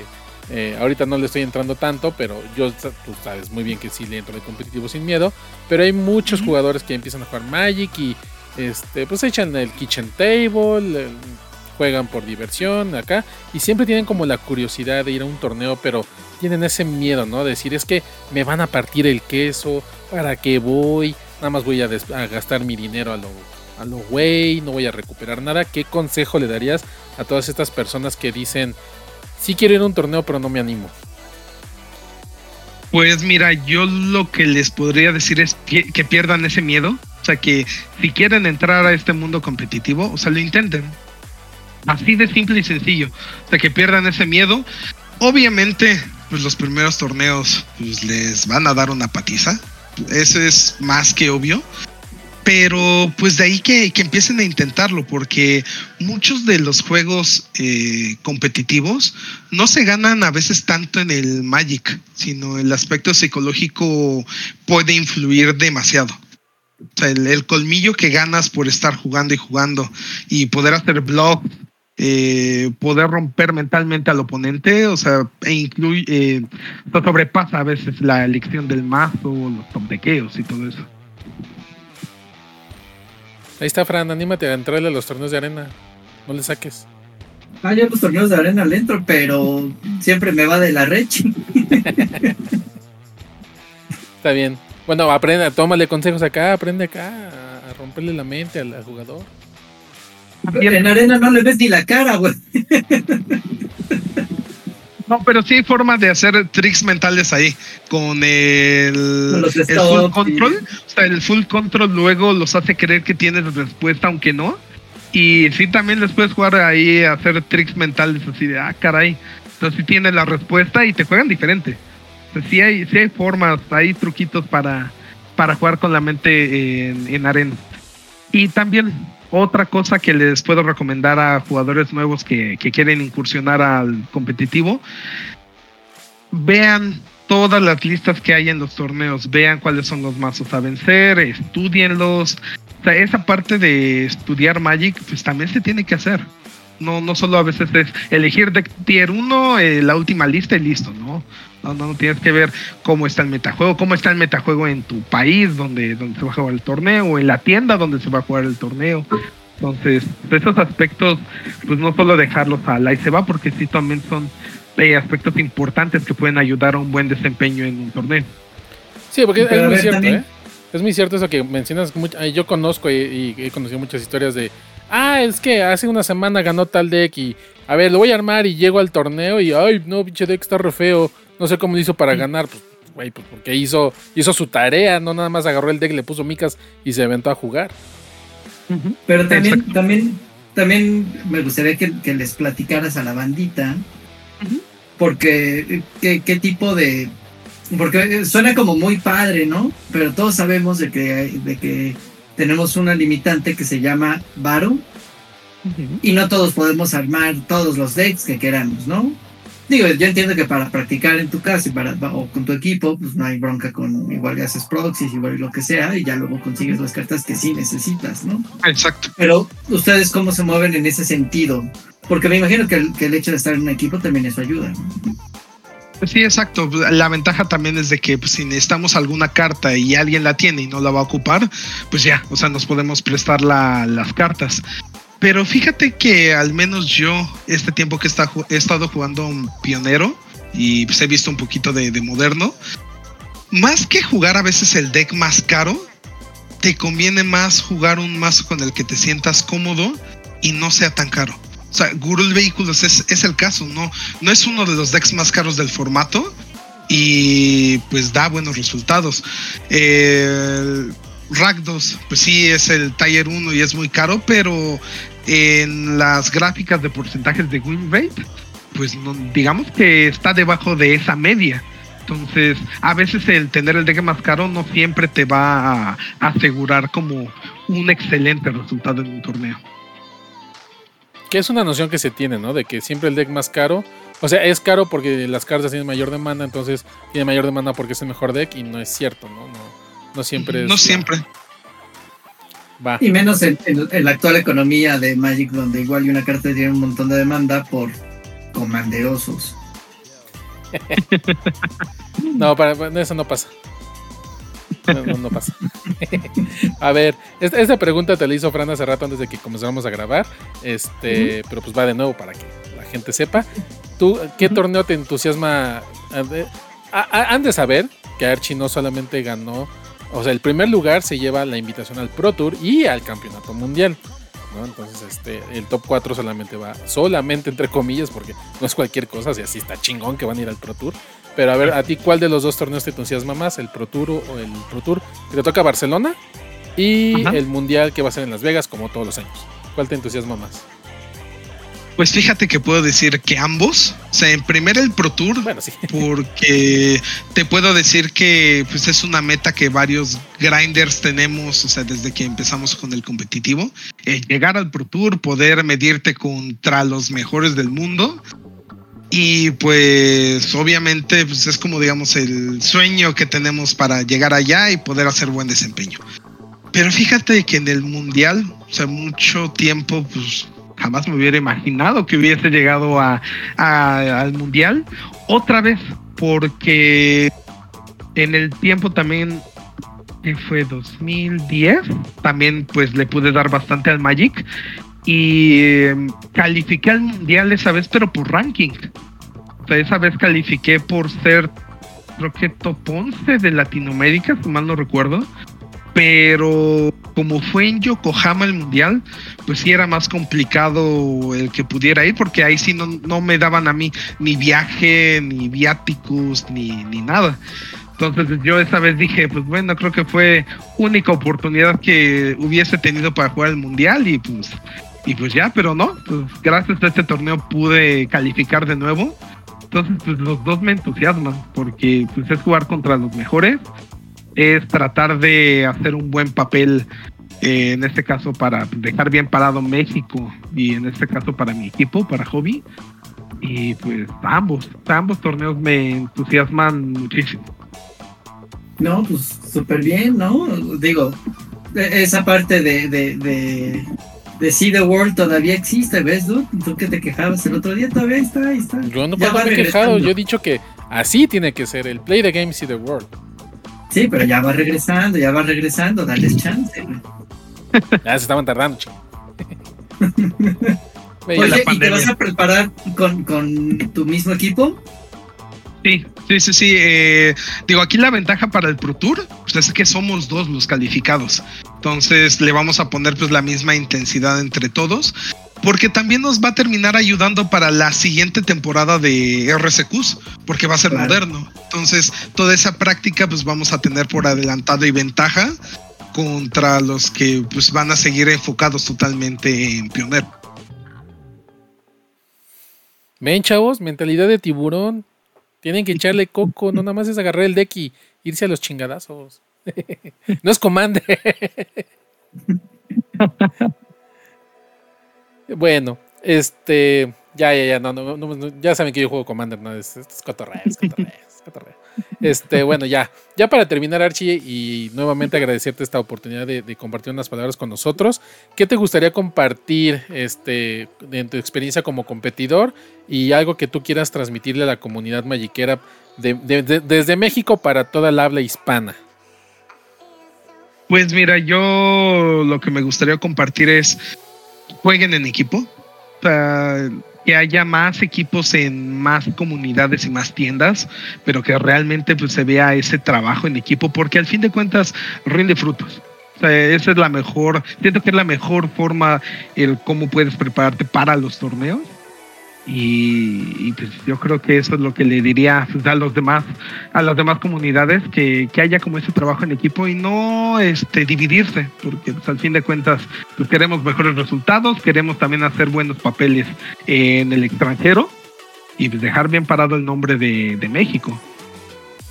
eh, ahorita no le estoy entrando tanto, pero yo tú sabes muy bien que sí le entro al competitivo sin miedo. Pero hay muchos jugadores que empiezan a jugar Magic y este, pues echan el kitchen table, juegan por diversión acá y siempre tienen como la curiosidad de ir a un torneo, pero tienen ese miedo, ¿no? decir, es que me van a partir el queso, ¿para qué voy? Nada más voy a, gastar mi dinero a lo, a lo güey, no voy a recuperar nada. ¿Qué consejo le darías a todas estas personas que dicen, sí quiero ir a un torneo, pero no me animo? Pues mira, yo lo que les podría decir es que, pierdan ese miedo. O sea, que si quieren entrar a este mundo competitivo, o sea, lo intenten Así de simple y sencillo. O sea, que pierdan ese miedo. Obviamente, pues los primeros torneos pues, les van a dar una patiza. Eso es más que obvio. Pero pues de ahí que, empiecen a intentarlo, porque muchos de los juegos eh, competitivos no se ganan a veces tanto en el Magic, sino el aspecto psicológico puede influir demasiado. O sea, el, el, colmillo que ganas por estar jugando y jugando y poder hacer blog eh, poder romper mentalmente al oponente, o sea, e incluye, eh, sobrepasa a veces la elección del mazo, los tomtequeos y todo eso. Ahí está, Fran, anímate a entrarle a los torneos de arena. No le saques. Ah, yo los torneos de arena le entro, pero siempre me va de la reche. está bien. Bueno, aprende, tómale consejos acá, aprende acá a romperle la mente al jugador. En arena no le ves ni la cara, güey. No, pero sí hay forma de hacer tricks mentales ahí. Con el, el full control. O sea, el full control luego los hace creer que tienes respuesta, aunque no. Y sí también les puedes jugar ahí, hacer tricks mentales así de, ah, caray. Entonces sí tienes la respuesta y te juegan diferente. O sea, sí hay, sí hay formas, hay truquitos para, para jugar con la mente en, en arena. Y también otra cosa que les puedo recomendar a jugadores nuevos que, quieren incursionar al competitivo, vean todas las listas que hay en los torneos, vean cuáles son los mazos a vencer, estudienlos, sea, esa parte de estudiar Magic, pues también se tiene que hacer. No, no solo a veces es elegir de tier 1, eh, la última lista y listo, ¿no? No, no, tienes que ver cómo está el metajuego, cómo está el metajuego en tu país donde, donde se va a jugar el torneo, o en la tienda donde se va a jugar el torneo. Entonces, esos aspectos, pues no solo dejarlos a la y se va, porque sí también son eh, aspectos importantes que pueden ayudar a un buen desempeño en un torneo. Sí, porque es muy cierto, ¿eh? Es muy cierto eso que mencionas. yo conozco y, he conocido muchas historias de. Ah, es que hace una semana ganó tal deck y. A ver, lo voy a armar y llego al torneo y. Ay, no, pinche deck está re feo. No sé cómo lo hizo para ganar. Pues, güey, pues porque hizo, hizo su tarea. No nada más agarró el deck, le puso micas y se aventó a jugar. Pero también, también, también me gustaría que, les platicaras a la bandita. Porque, ¿qué, ¿qué tipo de porque suena como muy padre, ¿no? Pero todos sabemos de que, de que tenemos una limitante que se llama Varo. Y no todos podemos armar todos los decks que queramos, ¿no? Digo, yo entiendo que para practicar en tu casa y para, o con tu equipo, pues no hay bronca con igual que haces proxies, igual lo que sea, y ya luego consigues las cartas que sí necesitas, ¿no? Exacto. Pero ustedes cómo se mueven en ese sentido? Porque me imagino que el, que el hecho de estar en un equipo también eso ayuda. ¿no? Sí, exacto. La ventaja también es de que pues, si necesitamos alguna carta y alguien la tiene y no la va a ocupar, pues ya, o sea, nos podemos prestar las cartas. Pero fíjate que al menos yo, este tiempo que he estado jugando un pionero y pues he visto un poquito de, de moderno, más que jugar a veces el deck más caro, te conviene más jugar un mazo con el que te sientas cómodo y no sea tan caro. O sea, Gurul Vehículos es, es, el caso, ¿no? No es uno de los decks más caros del formato y pues da buenos resultados. El Rakdos, pues sí, es el Tier 1 y es muy caro, pero en las gráficas de porcentajes de win rate, pues digamos que está debajo de esa media. Entonces, a veces el tener el deck más caro no siempre te va a asegurar como un excelente resultado en un torneo. Que es una noción que se tiene, ¿no? De que siempre el deck más caro. O sea, es caro porque las cartas tienen mayor demanda, entonces tiene mayor demanda porque es el mejor deck y no es cierto, ¿no? No, siempre es. No siempre. Va. Y menos en, la actual economía de Magic, donde igual y una carta tiene un montón de demanda por comanderosos. (laughs) no, para, eso no pasa. No, pasa. (laughs) a ver, esta, pregunta te la hizo Fran hace rato antes de que comenzáramos a grabar. Este, pero pues va de nuevo para que la gente sepa. ¿Tú qué torneo te entusiasma? Han de saber que Archie no solamente ganó, o sea, el primer lugar se lleva la invitación al Pro Tour y al Campeonato Mundial. Entonces, este, el top 4 solamente va, solamente entre comillas, porque no es cualquier cosa, si así está chingón que van a ir al Pro Tour. Pero a ver, ¿a ti cuál de los dos torneos te entusiasma más? ¿El Pro Tour o el Pro Tour? Que te toca Barcelona y el Mundial que va a ser en Las Vegas, como todos los años. ¿Cuál te entusiasma más? Pues fíjate que puedo decir que ambos. O sea, en primer el Pro Tour. Bueno, sí. (laughs) Porque te puedo decir que pues, es una meta que varios grinders tenemos, o sea, desde que empezamos con el competitivo. llegar al Pro Tour, poder medirte contra los mejores del mundo. Y pues obviamente pues, es como digamos el sueño que tenemos para llegar allá y poder hacer buen desempeño. Pero fíjate que en el mundial, o sea, mucho tiempo, pues jamás me hubiera imaginado que hubiese llegado a, al mundial. Otra vez, porque en el tiempo también que fue 2010, también pues le pude dar bastante al Magic y em, califiqué al mundial esa vez, pero por ranking. O sea, esa vez califiqué por ser, creo que top 11 de Latinoamérica, si mal no recuerdo. Pero como fue en Yokohama el mundial, pues sí era más complicado el que pudiera ir, porque ahí sí no, no me daban a mí ni viaje, ni viáticos, ni, ni nada. Entonces yo esa vez dije, pues bueno, creo que fue única oportunidad que hubiese tenido para jugar el mundial y pues y pues ya, pero no, pues gracias a este torneo pude calificar de nuevo. Entonces, pues los dos me entusiasman porque pues es jugar contra los mejores, es tratar de hacer un buen papel eh, en este caso para dejar bien parado México y en este caso para mi equipo, para Hobby. Y pues ambos, ambos torneos me entusiasman muchísimo. No, pues súper bien, ¿no? Digo, e, esa parte de, de, de, de See the World todavía existe, ¿ves, dude? Tú que te quejabas el otro día, todavía está, ahí está. Yo no puedo va me he quejado, yo he dicho que así tiene que ser, el play the game, see the world. Sí, pero ya va regresando, ya va regresando, dales chance. Ya se estaban tardando, (laughs) Oye, ¿y te vas a preparar con, con tu mismo equipo? Sí, sí, sí, sí. eh, digo, aquí la ventaja para el Pro Tour pues, es que somos dos los calificados. Entonces le vamos a poner pues la misma intensidad entre todos. Porque también nos va a terminar ayudando para la siguiente temporada de RSQs, porque va a ser Claro. moderno. Entonces, toda esa práctica pues vamos a tener por adelantado y ventaja contra los que pues van a seguir enfocados totalmente en pionero. Ven, chavos, mentalidad de tiburón. Tienen que echarle coco, no nada más es agarrar el deck y irse a los chingadazos. (laughs) no es comande. (laughs) bueno, este. Ya, ya, ya, no, no, no, ya saben que yo juego Commander, no, es, es cotorreo, es cotorreo, es cotorreo. Este, bueno, ya, ya para terminar, Archie, y nuevamente agradecerte esta oportunidad de, compartir unas palabras con nosotros. ¿Qué te gustaría compartir este, en tu experiencia como competidor y algo que tú quieras transmitirle a la comunidad magiquera de- de- de- desde México para toda la habla hispana? Pues mira, yo lo que me gustaría compartir es jueguen en equipo. O que haya más equipos en más comunidades y más tiendas, pero que realmente pues, se vea ese trabajo en equipo, porque al fin de cuentas rinde frutos. Esa es la mejor, siento que es la mejor forma el cómo puedes prepararte para los torneos. Y, pues yo creo que eso es lo que le diría a los demás, a las demás comunidades, que, que haya como ese trabajo en equipo y no este dividirse, porque pues, al fin de cuentas pues, queremos mejores resultados, queremos también hacer buenos papeles en el extranjero y pues, dejar bien parado el nombre de, de México.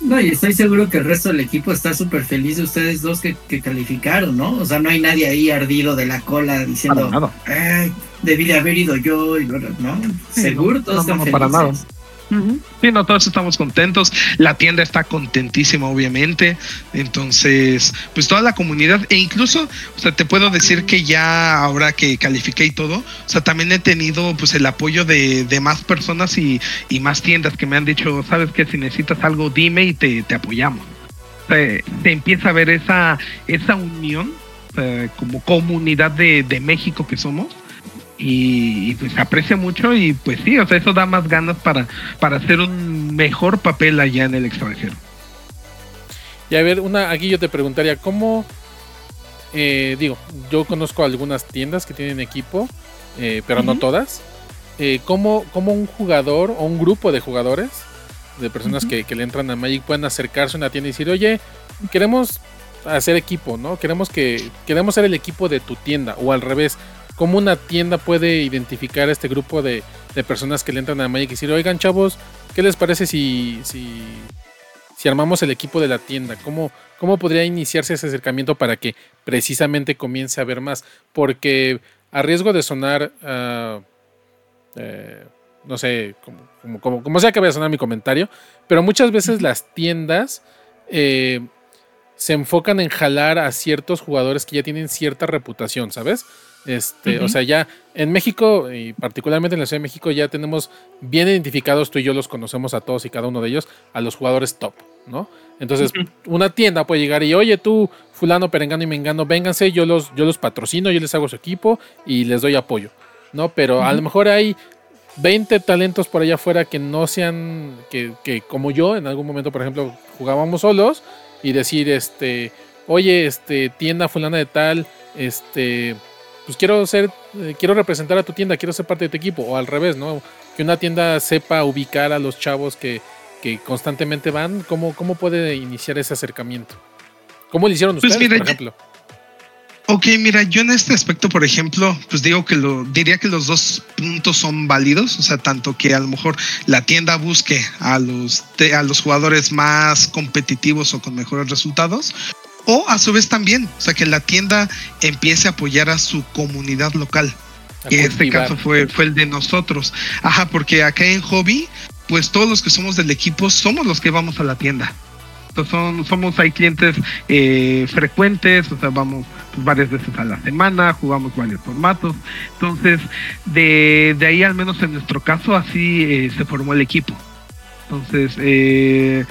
No, y estoy seguro que el resto del equipo está súper feliz de ustedes dos que, que calificaron, ¿no? O sea, no hay nadie ahí ardido de la cola diciendo, Para nada. "Ay, debí de haber ido yo, y bla, bla", ¿no? Sí, Seguro no, todos no, están no, felices. para nada. No, todos estamos contentos. La tienda está contentísima, obviamente. Entonces, pues toda la comunidad, e incluso, o sea, te puedo decir que ya ahora que califiqué y todo, o sea, también he tenido pues el apoyo de, de más personas y, y más tiendas que me han dicho, sabes que si necesitas algo, dime y te, te apoyamos. O sea, se empieza a ver esa, esa unión eh, como comunidad de, de México que somos y, y, pues se aprecia mucho y pues sí, o sea, eso da más ganas para, para hacer un mejor papel allá en el extranjero. Y a ver, una, aquí yo te preguntaría, ¿cómo? eh, digo, yo conozco algunas tiendas que tienen equipo, eh, pero no todas. Eh, ¿cómo, cómo un jugador o un grupo de jugadores, de personas que, que le entran a Magic, pueden acercarse a una tienda y decir, oye, queremos hacer equipo, ¿no? Queremos que queremos ser el equipo de tu tienda o al revés. ¿Cómo una tienda puede identificar a este grupo de, de personas que le entran a Magic y decir, oigan chavos, ¿qué les parece si, si, si armamos el equipo de la tienda? ¿Cómo, ¿Cómo podría iniciarse ese acercamiento para que precisamente comience a ver más? Porque a riesgo de sonar, ah, eh, no sé, como, como, como, como sea que vaya a sonar mi comentario, pero muchas veces las tiendas eh, se enfocan en jalar a ciertos jugadores que ya tienen cierta reputación, ¿sabes? Este. O sea, ya en México, y particularmente en la Ciudad de México, ya tenemos bien identificados, tú y yo los conocemos a todos y cada uno de ellos, a los jugadores top, ¿no? Entonces, una tienda puede llegar y, oye, tú, fulano, perengano y mengano, vénganse, yo los, yo los patrocino, yo les hago su equipo y les doy apoyo, ¿no? Pero a lo mejor hay 20 talentos por allá afuera que no sean, que, que como yo, en algún momento, por ejemplo, jugábamos solos y decir, este, oye, este, tienda fulana de tal, este, pues quiero ser, eh, quiero representar a tu tienda, quiero ser parte de tu equipo, o al revés, ¿no? Que una tienda sepa ubicar a los chavos que, que constantemente van, ¿cómo, ¿cómo puede iniciar ese acercamiento? ¿Cómo lo hicieron Pues ustedes, mira, por ejemplo? Ok, mira, yo en este aspecto, por ejemplo, pues digo que lo diría que los dos puntos son válidos, o sea, tanto que a lo mejor la tienda busque a los a los jugadores más competitivos o con mejores resultados, o a su vez también, o sea, que la tienda empiece a apoyar a su comunidad local. Que este caso fue, fue el de nosotros. Ajá, porque acá en Hobby, pues todos los que somos del equipo somos los que vamos a la tienda. son, somos, hay clientes eh, frecuentes, o sea, vamos pues, varias veces a la semana, jugamos varios formatos. Entonces, de, de ahí, al menos en nuestro caso, así eh, se formó el equipo. Entonces, eh,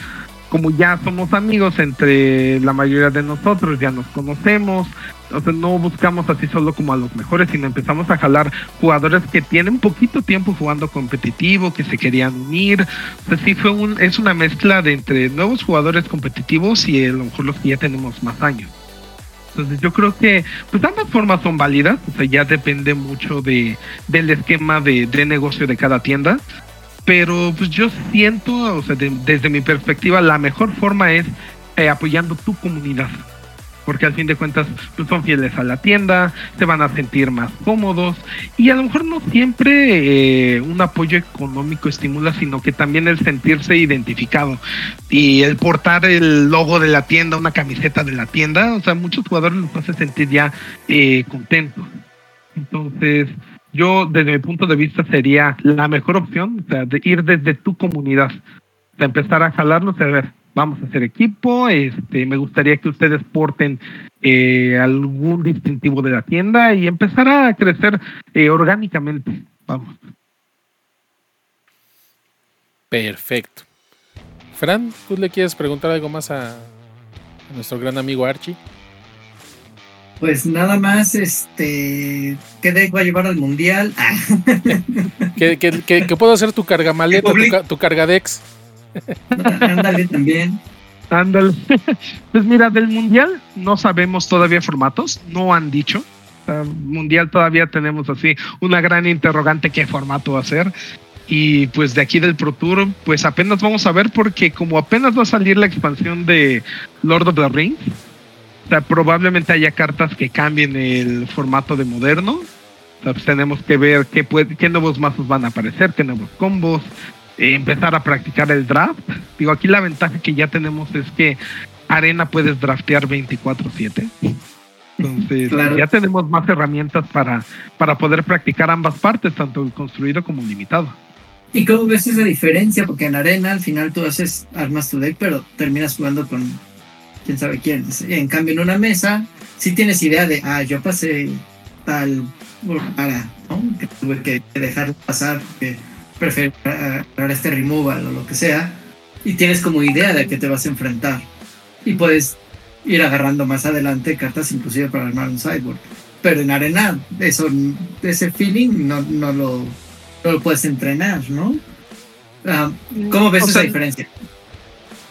como ya somos amigos entre la mayoría de nosotros, ya nos conocemos, o sea, no buscamos así solo como a los mejores, sino empezamos a jalar jugadores que tienen poquito tiempo jugando competitivo, que se querían unir. O sea, sí fue un, es una mezcla de entre nuevos jugadores competitivos y a lo mejor los que ya tenemos más años. Entonces yo creo que pues ambas formas son válidas, o sea, ya depende mucho de, del esquema de, de negocio de cada tienda pero pues yo siento, o sea, desde mi perspectiva, la mejor forma es eh, apoyando tu comunidad. Porque al fin de cuentas pues son fieles a la tienda, se van a sentir más cómodos y a lo mejor no siempre eh, un apoyo económico estimula, sino que también el sentirse identificado y el portar el logo de la tienda, una camiseta de la tienda, o sea, muchos jugadores los hace sentir ya eh, contentos. Entonces, yo desde mi punto de vista sería la mejor opción, o sea, de ir desde tu comunidad, de empezar a jalarnos a ver, vamos a hacer equipo, este, me gustaría que ustedes porten eh, algún distintivo de la tienda y empezar a crecer eh, orgánicamente, vamos. Perfecto. Fran, ¿tú le quieres preguntar algo más a nuestro gran amigo Archie? Pues nada más, este, ¿qué deck va a llevar al mundial? (laughs) Ah. que, puedo hacer tu cargamaleta, tu, tu cargadex. Ándale también. Ándale. (laughs) Pues mira, del mundial no sabemos todavía formatos, no han dicho. mundial todavía tenemos así una gran interrogante qué formato va a ser. Y pues de aquí del Pro Tour, pues apenas vamos a ver porque como apenas va a salir la expansión de Lord of the Rings, o sea, probablemente haya cartas que cambien el formato de moderno. O sea, pues tenemos que ver qué, puede, qué nuevos mazos van a aparecer, qué nuevos combos, eh, empezar a practicar el draft. Digo, aquí la ventaja que ya tenemos es que Arena puedes draftear 24/7. Entonces, ya tenemos más herramientas para, para poder practicar ambas partes, tanto el construido como limitado. ¿Y cómo ves esa diferencia? Porque en Arena al final tú haces, armas tu deck, pero terminas jugando con quién sabe quién. En cambio, en una mesa, si tienes idea de, ah, yo pasé tal para, ¿no? Que tuve que dejar pasar, que prefiero para este removal o lo que sea, y tienes como idea de que te vas a enfrentar. Y puedes ir agarrando más adelante cartas inclusive para armar un sideboard. Pero en arena, eso, ese feeling no, no, lo, no lo puedes entrenar, ¿no? Ah, ¿Cómo ves esa diferencia?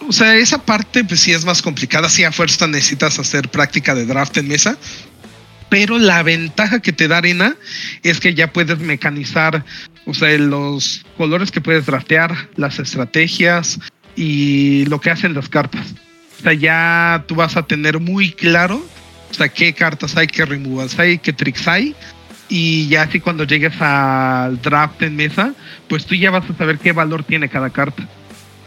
O sea, esa parte pues sí es más complicada, sí a fuerza necesitas hacer práctica de draft en mesa, pero la ventaja que te da arena es que ya puedes mecanizar, o sea, los colores que puedes draftear, las estrategias y lo que hacen las cartas. O sea, ya tú vas a tener muy claro, o sea, qué cartas hay, qué removals hay, qué tricks hay. Y ya así cuando llegues al draft en mesa, pues tú ya vas a saber qué valor tiene cada carta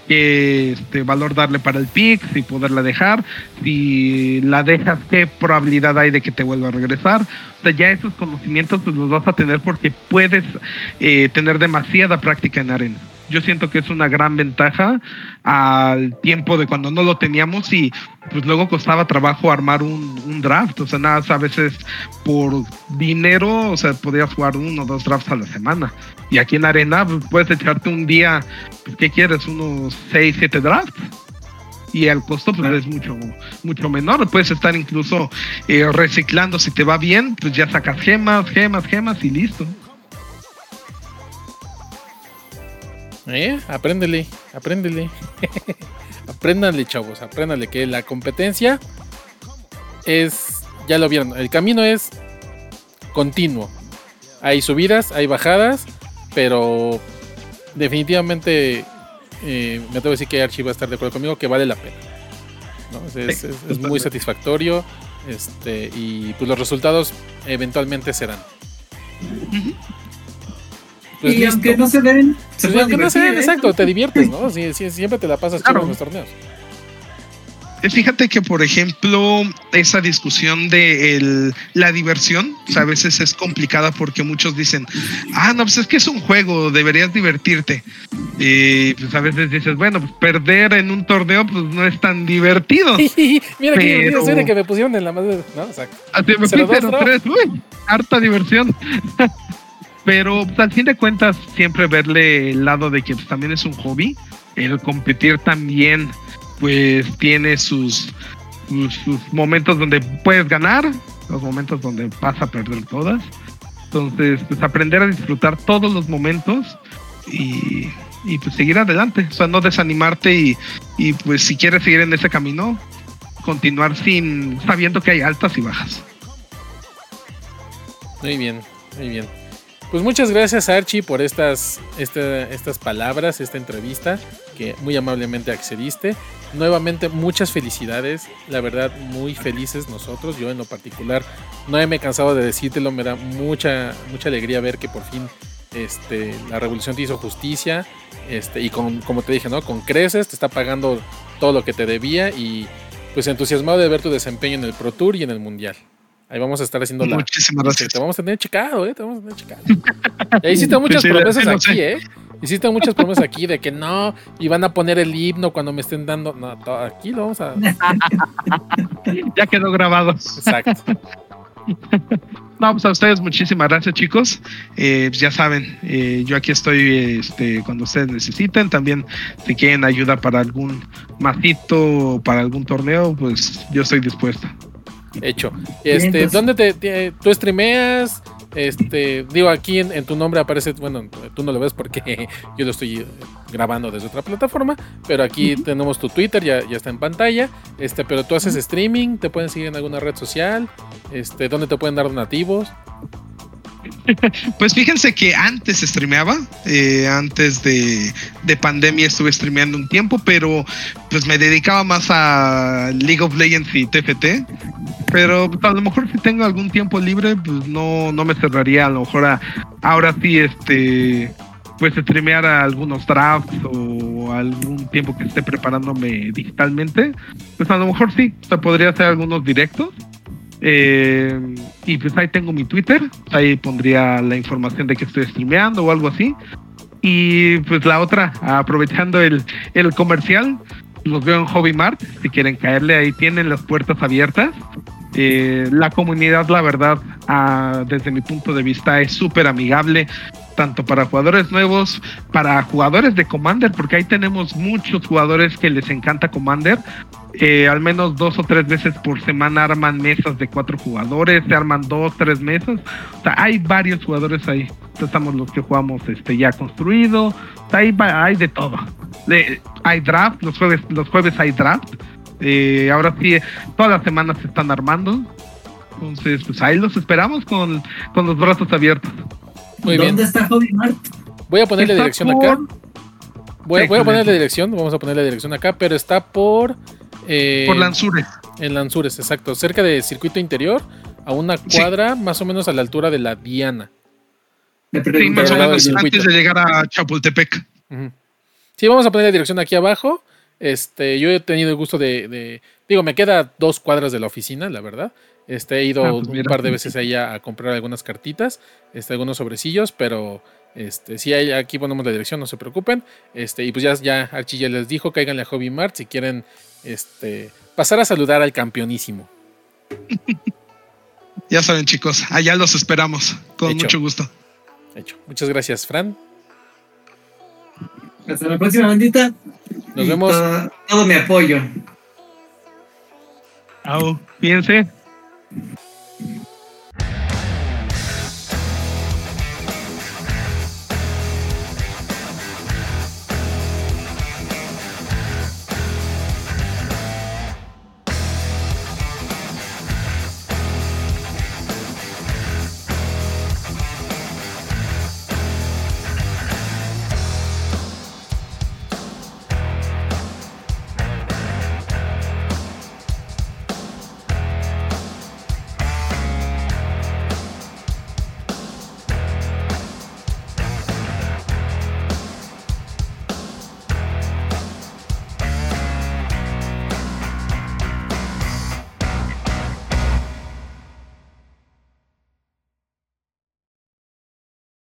qué este, valor darle para el pick, si poderla dejar, si la dejas, qué probabilidad hay de que te vuelva a regresar. O sea, ya esos conocimientos los vas a tener porque puedes eh, tener demasiada práctica en arena yo siento que es una gran ventaja al tiempo de cuando no lo teníamos y pues luego costaba trabajo armar un, draft, o sea, nada, a veces por dinero, o sea, podías jugar uno o dos drafts a la semana. Y aquí en Arena pues, puedes echarte un día, pues, ¿qué quieres? Unos 6, 7 drafts. Y el costo pues, es mucho, mucho menor. Puedes estar incluso eh, reciclando. Si te va bien, pues ya sacas gemas, gemas, gemas y listo. ¿Eh? Apréndele, apréndele. (laughs) apréndanle, chavos, apréndanle que la competencia es, ya lo vieron, el camino es continuo. Hay subidas, hay bajadas, pero definitivamente eh, me tengo que decir que Archie va a estar de acuerdo conmigo que vale la pena. Es, muy satisfactorio este, y pues los resultados eventualmente serán. Pues y aunque no se ven, se aunque no se ven, ¿eh? exacto, te diviertes, ¿no? siempre te la pasas en los torneos. Fíjate que, por ejemplo, esa discusión de el, la diversión, a veces es complicada porque muchos dicen, ah, no, pues es que es un juego, deberías divertirte. Y pues a veces dices, bueno, pues perder en un torneo pues no es tan divertido. (laughs) Mira qué divertido soy de que me pusieron en la madre. No, exacto. Así me tres, uy, harta diversión. (laughs) Pero pues, al fin de cuentas, siempre verle el lado de que pues, también es un hobby. El competir también pues tiene sus, sus, momentos donde puedes ganar, los momentos donde vas a perder todas. Entonces, pues aprender a disfrutar todos los momentos y, y pues seguir adelante, o sea, no desanimarte y, y pues si quieres seguir en ese camino, continuar sin sabiendo que hay altas y bajas. Muy bien, muy bien. Pues muchas gracias Archie por estas, estas palabras, esta entrevista que muy amablemente accediste. Nuevamente muchas felicidades, la verdad muy felices nosotros, yo en lo particular no me he cansado de decírtelo, me da mucha, mucha alegría ver que por fin este, la revolución te hizo justicia este, y con, como te dije, ¿no? con creces, te está pagando todo lo que te debía y pues entusiasmado de ver tu desempeño en el Pro Tour y en el Mundial. Ahí vamos a estar haciendo la. Muchísimas gracias. Te vamos a tener checado, ¿eh? Te vamos a tener checado. (laughs) y hiciste muchas promesas aquí, ¿eh? Hiciste muchas promesas aquí de que no, y van a poner el himno cuando me estén dando. No, aquí lo vamos a. (laughs) ya quedó grabado. Exacto. (laughs) No, pues a ustedes muchísimas gracias chicos. Eh, pues ya saben, eh, yo aquí estoy este, cuando ustedes necesiten. También si quieren ayuda para algún masito o para algún torneo, pues yo estoy dispuesto. Hecho. Este, ¿dónde te, tú streameas? Este, digo, aquí en, tu nombre aparece, bueno, tú no lo ves porque (laughs) yo lo estoy eh, grabando desde otra plataforma, pero aquí tenemos tu Twitter, ya, ya está en pantalla. Este, pero tú haces streaming, te pueden seguir en alguna red social, este, ¿dónde te pueden dar donativos? (laughs) Pues fíjense que antes streameaba, eh, antes de, de, pandemia estuve streameando un tiempo, pero pues me dedicaba más a League of Legends y TFT. Pero pues, a lo mejor si tengo algún tiempo libre, pues no, no me cerraría a lo mejor a, ahora sí este pues streamear algunos drafts o algún tiempo que esté preparándome digitalmente, pues a lo mejor sí, o podría hacer algunos directos eh, y pues ahí tengo mi Twitter, ahí pondría la información de que estoy streameando o algo así. Y pues la otra, aprovechando el, el comercial, los veo en Hobby Mart, si quieren caerle, ahí tienen las puertas abiertas. Eh, la comunidad, la verdad, ah, desde mi punto de vista, es súper amigable, tanto para jugadores nuevos, para jugadores de Commander, porque ahí tenemos muchos jugadores que les encanta Commander, eh, al menos dos o tres veces por semana arman mesas de cuatro jugadores, se arman dos, tres mesas. O sea, hay varios jugadores ahí. Estamos los que jugamos este ya construido. hay, hay de todo. hay draft, los jueves, los jueves hay draft. Eh, ahora sí, todas las semanas se están armando. Entonces, pues ahí los esperamos con, con los brazos abiertos. Muy ¿Dónde está Hobby Mart? Voy a ponerle dirección acá. Voy, voy, a ponerle dirección, vamos a ponerle dirección acá, pero está por eh, Por Lanzures. En Lanzures, exacto. Cerca del circuito interior, a una cuadra más o menos a la altura de la Diana. Sí, más o menos antes de llegar a Chapultepec. Sí, vamos a poner la dirección aquí abajo. Este, yo he tenido el gusto de, digo, me queda dos cuadras de la oficina, la verdad. Este, he ido ah, pues un par de veces allá a comprar algunas cartitas, este, algunos sobrecillos, pero este, si hay, aquí ponemos la dirección, no se preocupen. Este, y pues ya, ya Archie ya les dijo, caigan a Hobby Mart si quieren este, pasar a saludar al campeonísimo. (laughs) ya saben, chicos, allá los esperamos. Con mucho gusto. Hecho. Muchas gracias, Fran. Hasta la próxima, bandita. Nos vemos. Todo, mi apoyo. Au, fíjense.